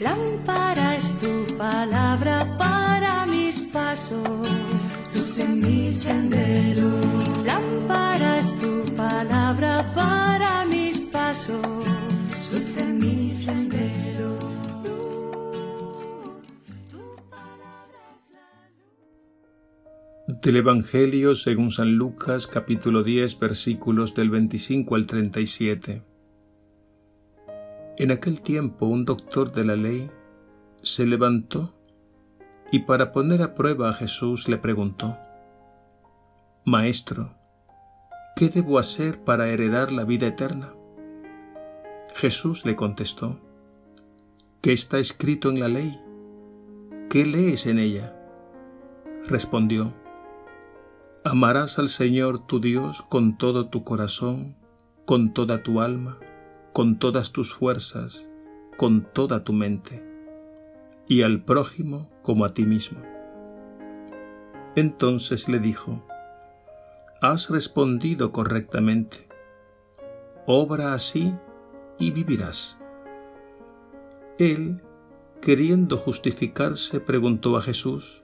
Lámpara es tu palabra para mis pasos, luz en mi sendero. Lámpara es tu palabra para mis pasos, luz en mi sendero. Del Evangelio según San Lucas capítulo 10 versículos del 25 al 37. En aquel tiempo un doctor de la ley se levantó y para poner a prueba a Jesús le preguntó, Maestro, ¿qué debo hacer para heredar la vida eterna? Jesús le contestó, ¿qué está escrito en la ley? ¿Qué lees en ella? Respondió, Amarás al Señor tu Dios con todo tu corazón, con toda tu alma, con todas tus fuerzas, con toda tu mente, y al prójimo como a ti mismo. Entonces le dijo, Has respondido correctamente, obra así y vivirás. Él, queriendo justificarse, preguntó a Jesús,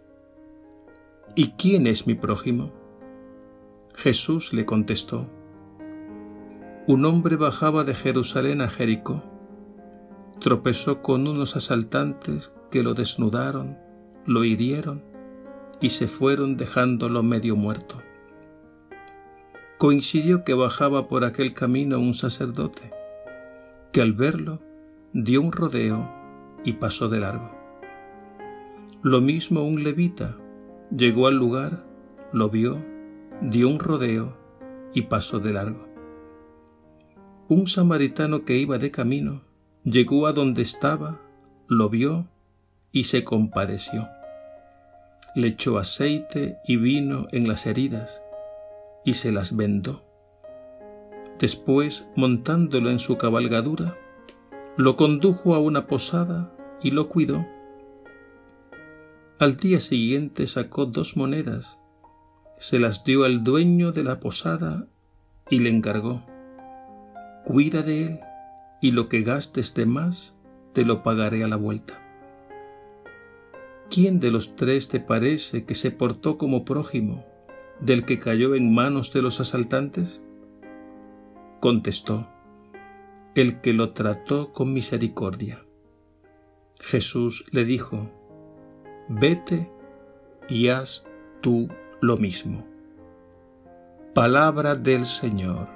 ¿Y quién es mi prójimo? Jesús le contestó, un hombre bajaba de Jerusalén a Jericó. Tropezó con unos asaltantes que lo desnudaron, lo hirieron y se fueron dejándolo medio muerto. Coincidió que bajaba por aquel camino un sacerdote, que al verlo dio un rodeo y pasó de largo. Lo mismo un levita llegó al lugar, lo vio, dio un rodeo y pasó de largo un samaritano que iba de camino llegó a donde estaba, lo vio y se compadeció. Le echó aceite y vino en las heridas y se las vendó. Después, montándolo en su cabalgadura, lo condujo a una posada y lo cuidó. Al día siguiente sacó dos monedas, se las dio al dueño de la posada y le encargó cuida de él y lo que gastes de más te lo pagaré a la vuelta. ¿Quién de los tres te parece que se portó como prójimo del que cayó en manos de los asaltantes? Contestó, el que lo trató con misericordia. Jesús le dijo, vete y haz tú lo mismo. Palabra del Señor.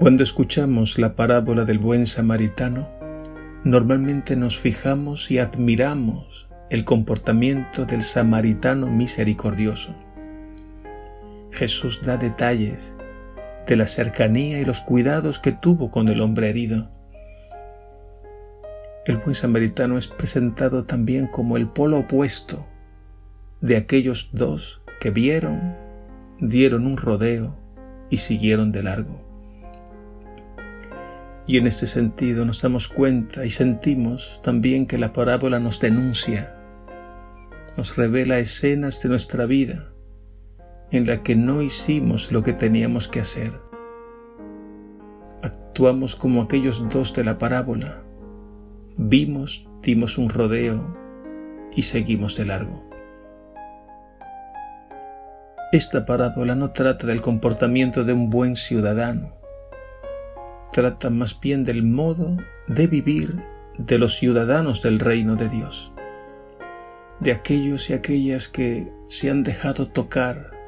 Cuando escuchamos la parábola del buen samaritano, normalmente nos fijamos y admiramos el comportamiento del samaritano misericordioso. Jesús da detalles de la cercanía y los cuidados que tuvo con el hombre herido. El buen samaritano es presentado también como el polo opuesto de aquellos dos que vieron, dieron un rodeo y siguieron de largo. Y en este sentido nos damos cuenta y sentimos también que la parábola nos denuncia, nos revela escenas de nuestra vida en la que no hicimos lo que teníamos que hacer. Actuamos como aquellos dos de la parábola. Vimos, dimos un rodeo y seguimos de largo. Esta parábola no trata del comportamiento de un buen ciudadano, trata más bien del modo de vivir de los ciudadanos del reino de Dios, de aquellos y aquellas que se han dejado tocar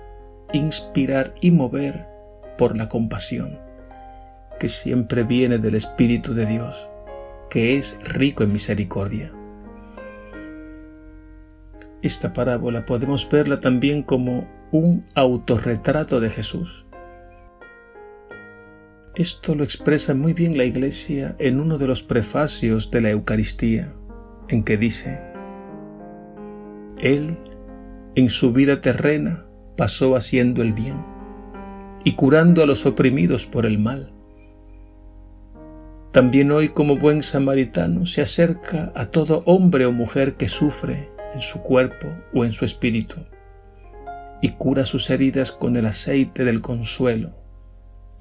inspirar y mover por la compasión, que siempre viene del Espíritu de Dios, que es rico en misericordia. Esta parábola podemos verla también como un autorretrato de Jesús. Esto lo expresa muy bien la Iglesia en uno de los prefacios de la Eucaristía, en que dice, Él, en su vida terrena, pasó haciendo el bien y curando a los oprimidos por el mal. También hoy como buen samaritano se acerca a todo hombre o mujer que sufre en su cuerpo o en su espíritu y cura sus heridas con el aceite del consuelo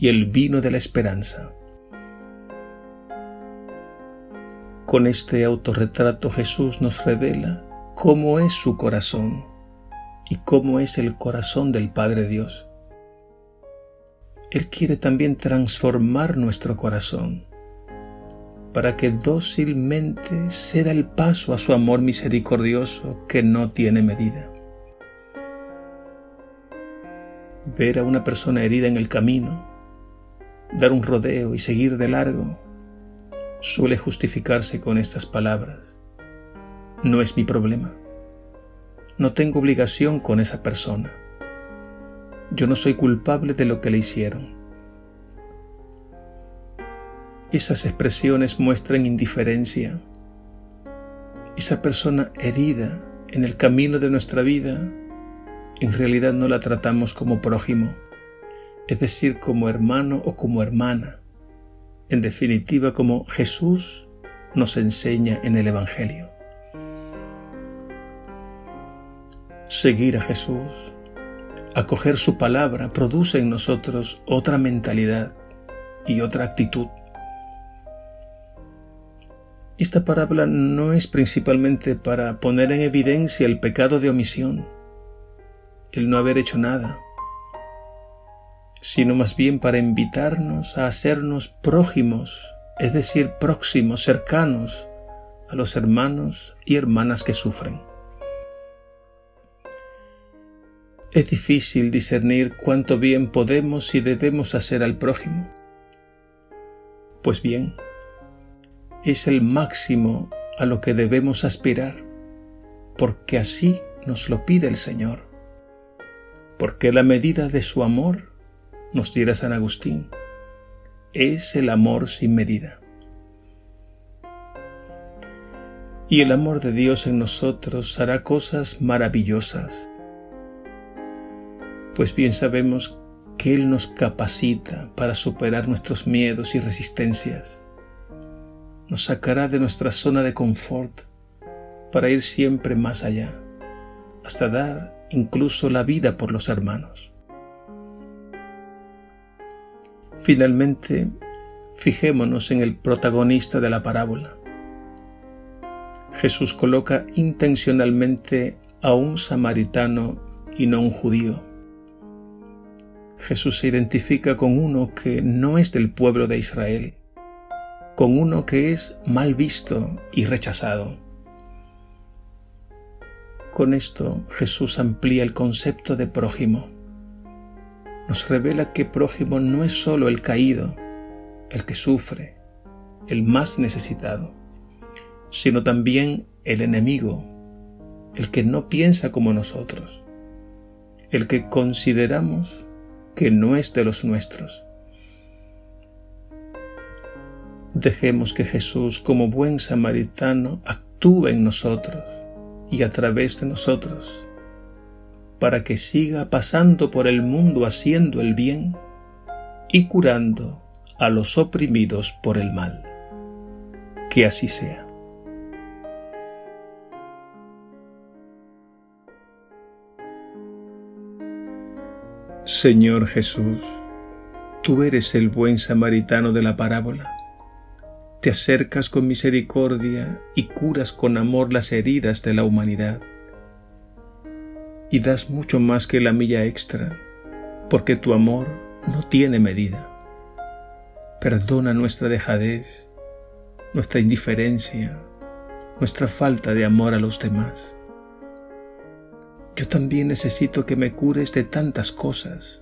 y el vino de la esperanza. Con este autorretrato Jesús nos revela cómo es su corazón y cómo es el corazón del Padre Dios. Él quiere también transformar nuestro corazón para que dócilmente ceda el paso a su amor misericordioso que no tiene medida. Ver a una persona herida en el camino, dar un rodeo y seguir de largo, suele justificarse con estas palabras. No es mi problema. No tengo obligación con esa persona. Yo no soy culpable de lo que le hicieron. Esas expresiones muestran indiferencia. Esa persona herida en el camino de nuestra vida, en realidad no la tratamos como prójimo, es decir, como hermano o como hermana, en definitiva como Jesús nos enseña en el Evangelio. Seguir a Jesús, acoger su palabra, produce en nosotros otra mentalidad y otra actitud. Esta parábola no es principalmente para poner en evidencia el pecado de omisión, el no haber hecho nada, sino más bien para invitarnos a hacernos prójimos, es decir, próximos, cercanos a los hermanos y hermanas que sufren. Es difícil discernir cuánto bien podemos y debemos hacer al prójimo. Pues bien, es el máximo a lo que debemos aspirar, porque así nos lo pide el Señor. Porque la medida de su amor, nos dirá San Agustín, es el amor sin medida. Y el amor de Dios en nosotros hará cosas maravillosas pues bien sabemos que Él nos capacita para superar nuestros miedos y resistencias. Nos sacará de nuestra zona de confort para ir siempre más allá, hasta dar incluso la vida por los hermanos. Finalmente, fijémonos en el protagonista de la parábola. Jesús coloca intencionalmente a un samaritano y no un judío Jesús se identifica con uno que no es del pueblo de Israel, con uno que es mal visto y rechazado. Con esto Jesús amplía el concepto de prójimo. Nos revela que prójimo no es solo el caído, el que sufre, el más necesitado, sino también el enemigo, el que no piensa como nosotros, el que consideramos que no es de los nuestros. Dejemos que Jesús, como buen samaritano, actúe en nosotros y a través de nosotros, para que siga pasando por el mundo haciendo el bien y curando a los oprimidos por el mal. Que así sea. Señor Jesús, tú eres el buen samaritano de la parábola. Te acercas con misericordia y curas con amor las heridas de la humanidad. Y das mucho más que la milla extra, porque tu amor no tiene medida. Perdona nuestra dejadez, nuestra indiferencia, nuestra falta de amor a los demás yo también necesito que me cures de tantas cosas,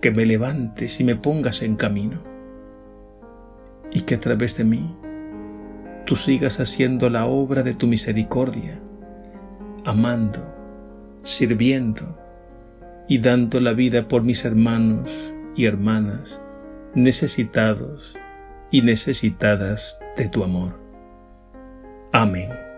que me levantes y me pongas en camino, y que a través de mí tú sigas haciendo la obra de tu misericordia, amando, sirviendo y dando la vida por mis hermanos y hermanas necesitados y necesitadas de tu amor. Amén.